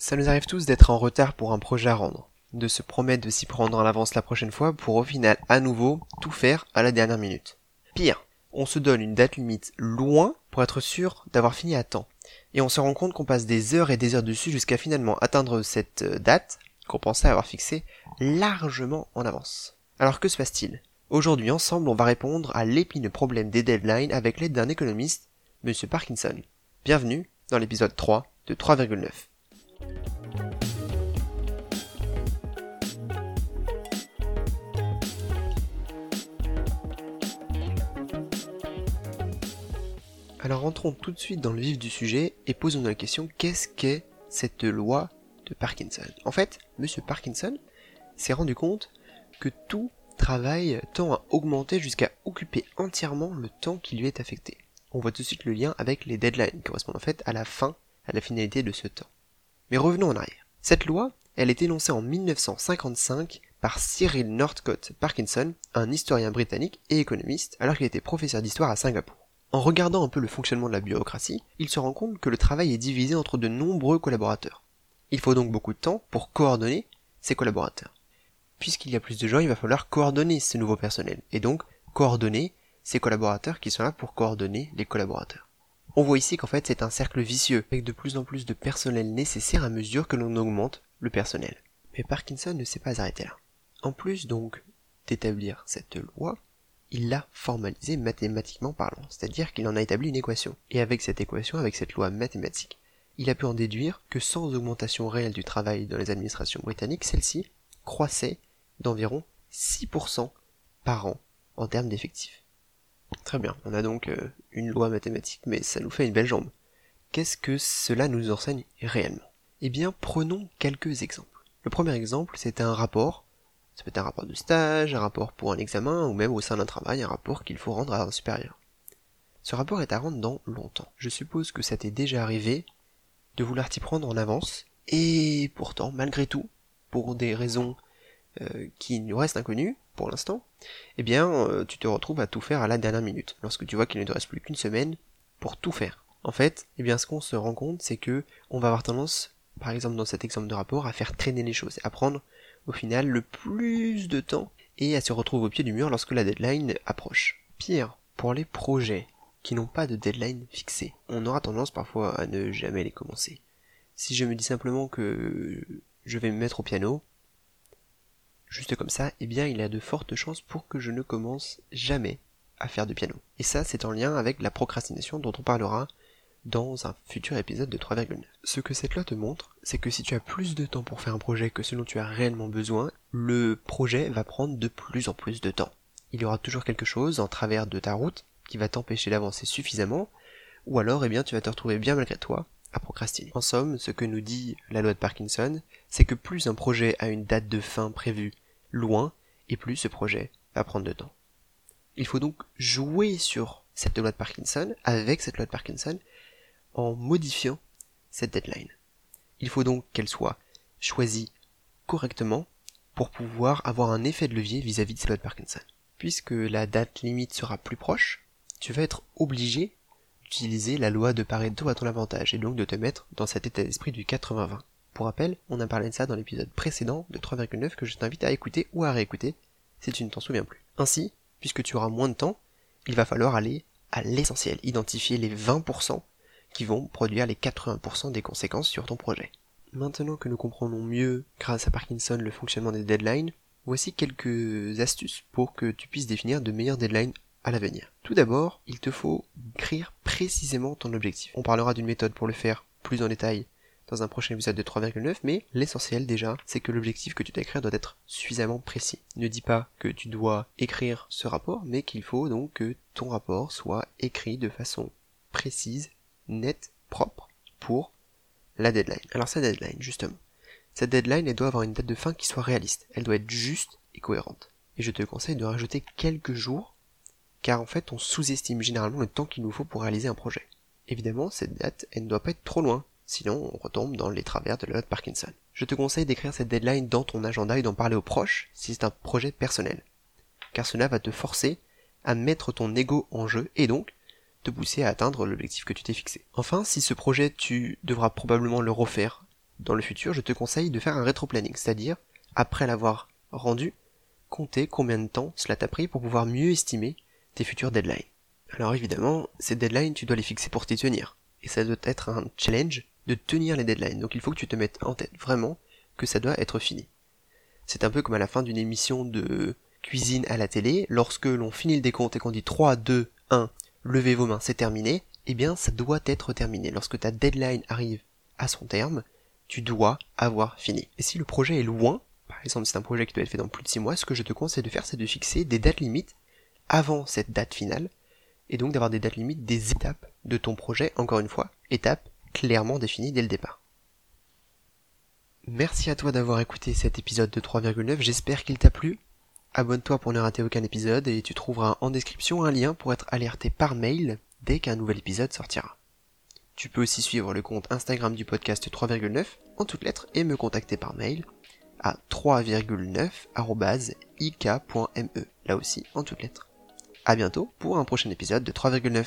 Ça nous arrive tous d'être en retard pour un projet à rendre, de se promettre de s'y prendre en avance la prochaine fois pour au final à nouveau tout faire à la dernière minute. Pire, on se donne une date limite loin pour être sûr d'avoir fini à temps. Et on se rend compte qu'on passe des heures et des heures dessus jusqu'à finalement atteindre cette euh, date qu'on pensait avoir fixée largement en avance. Alors que se passe-t-il? Aujourd'hui ensemble on va répondre à l'épineux problème des deadlines avec l'aide d'un économiste, Monsieur Parkinson. Bienvenue dans l'épisode 3 de 3,9. Alors rentrons tout de suite dans le vif du sujet et posons-nous la question qu'est-ce qu'est cette loi de Parkinson? En fait, Monsieur Parkinson s'est rendu compte que tout travail tend à augmenter jusqu'à occuper entièrement le temps qui lui est affecté. On voit tout de suite le lien avec les deadlines qui correspondent en fait à la fin, à la finalité de ce temps. Mais revenons en arrière. Cette loi, elle est énoncée en 1955 par Cyril Northcote Parkinson, un historien britannique et économiste, alors qu'il était professeur d'histoire à Singapour. En regardant un peu le fonctionnement de la bureaucratie, il se rend compte que le travail est divisé entre de nombreux collaborateurs. Il faut donc beaucoup de temps pour coordonner ces collaborateurs. Puisqu'il y a plus de gens, il va falloir coordonner ce nouveau personnel, et donc coordonner ces collaborateurs qui sont là pour coordonner les collaborateurs. On voit ici qu'en fait c'est un cercle vicieux, avec de plus en plus de personnel nécessaire à mesure que l'on augmente le personnel. Mais Parkinson ne s'est pas arrêté là. En plus donc d'établir cette loi, il l'a formalisé mathématiquement parlant, c'est-à-dire qu'il en a établi une équation. Et avec cette équation, avec cette loi mathématique, il a pu en déduire que sans augmentation réelle du travail dans les administrations britanniques, celle-ci croissait d'environ 6% par an en termes d'effectifs. Très bien, on a donc euh, une loi mathématique, mais ça nous fait une belle jambe. Qu'est-ce que cela nous enseigne réellement? Eh bien, prenons quelques exemples. Le premier exemple, c'est un rapport ça peut être un rapport de stage, un rapport pour un examen, ou même au sein d'un travail, un rapport qu'il faut rendre à un supérieur. Ce rapport est à rendre dans longtemps. Je suppose que ça t'est déjà arrivé de vouloir t'y prendre en avance, et pourtant, malgré tout, pour des raisons euh, qui nous restent inconnues pour l'instant, eh bien, euh, tu te retrouves à tout faire à la dernière minute, lorsque tu vois qu'il ne te reste plus qu'une semaine pour tout faire. En fait, eh bien, ce qu'on se rend compte, c'est que on va avoir tendance, par exemple dans cet exemple de rapport, à faire traîner les choses, à prendre au final le plus de temps et à se retrouver au pied du mur lorsque la deadline approche. Pire, pour les projets qui n'ont pas de deadline fixée, on aura tendance parfois à ne jamais les commencer. Si je me dis simplement que je vais me mettre au piano, juste comme ça, eh bien il y a de fortes chances pour que je ne commence jamais à faire de piano. Et ça, c'est en lien avec la procrastination dont on parlera dans un futur épisode de 3,9. Ce que cette loi te montre, c'est que si tu as plus de temps pour faire un projet que ce dont tu as réellement besoin, le projet va prendre de plus en plus de temps. Il y aura toujours quelque chose en travers de ta route qui va t'empêcher d'avancer suffisamment, ou alors eh bien tu vas te retrouver bien malgré toi à procrastiner. En somme, ce que nous dit la loi de Parkinson, c'est que plus un projet a une date de fin prévue loin, et plus ce projet va prendre de temps. Il faut donc jouer sur cette loi de Parkinson, avec cette loi de Parkinson, en modifiant cette deadline. Il faut donc qu'elle soit choisie correctement pour pouvoir avoir un effet de levier vis-à-vis de loi de Parkinson. Puisque la date limite sera plus proche, tu vas être obligé d'utiliser la loi de Pareto à ton avantage et donc de te mettre dans cet état d'esprit du 80-20. Pour rappel, on a parlé de ça dans l'épisode précédent de 3,9 que je t'invite à écouter ou à réécouter si tu ne t'en souviens plus. Ainsi, puisque tu auras moins de temps, il va falloir aller à l'essentiel, identifier les 20% qui vont produire les 80% des conséquences sur ton projet. Maintenant que nous comprenons mieux, grâce à Parkinson, le fonctionnement des deadlines, voici quelques astuces pour que tu puisses définir de meilleures deadlines à l'avenir. Tout d'abord, il te faut écrire précisément ton objectif. On parlera d'une méthode pour le faire plus en détail dans un prochain épisode de 3,9, mais l'essentiel déjà, c'est que l'objectif que tu dois écrire doit être suffisamment précis. Ne dis pas que tu dois écrire ce rapport, mais qu'il faut donc que ton rapport soit écrit de façon précise net, propre, pour la deadline. Alors cette deadline, justement. Cette deadline, elle doit avoir une date de fin qui soit réaliste. Elle doit être juste et cohérente. Et je te conseille de rajouter quelques jours, car en fait on sous-estime généralement le temps qu'il nous faut pour réaliser un projet. Évidemment, cette date, elle ne doit pas être trop loin, sinon on retombe dans les travers de la loi de Parkinson. Je te conseille d'écrire cette deadline dans ton agenda et d'en parler aux proches si c'est un projet personnel. Car cela va te forcer à mettre ton ego en jeu et donc te pousser à atteindre l'objectif que tu t'es fixé. Enfin, si ce projet tu devras probablement le refaire dans le futur, je te conseille de faire un rétro-planning, c'est-à-dire, après l'avoir rendu, compter combien de temps cela t'a pris pour pouvoir mieux estimer tes futures deadlines. Alors évidemment, ces deadlines, tu dois les fixer pour t'y tenir. Et ça doit être un challenge de tenir les deadlines. Donc il faut que tu te mettes en tête vraiment que ça doit être fini. C'est un peu comme à la fin d'une émission de cuisine à la télé, lorsque l'on finit le décompte et qu'on dit 3, 2, 1, levez vos mains, c'est terminé, eh bien ça doit être terminé. Lorsque ta deadline arrive à son terme, tu dois avoir fini. Et si le projet est loin, par exemple c'est un projet qui doit être fait dans plus de 6 mois, ce que je te conseille de faire c'est de fixer des dates limites avant cette date finale, et donc d'avoir des dates limites des étapes de ton projet, encore une fois, étapes clairement définies dès le départ. Merci à toi d'avoir écouté cet épisode de 3,9, j'espère qu'il t'a plu. Abonne-toi pour ne rater aucun épisode et tu trouveras en description un lien pour être alerté par mail dès qu'un nouvel épisode sortira. Tu peux aussi suivre le compte Instagram du podcast 3,9 en toutes lettres et me contacter par mail à 3,9.ik.me, là aussi en toutes lettres. A bientôt pour un prochain épisode de 3,9.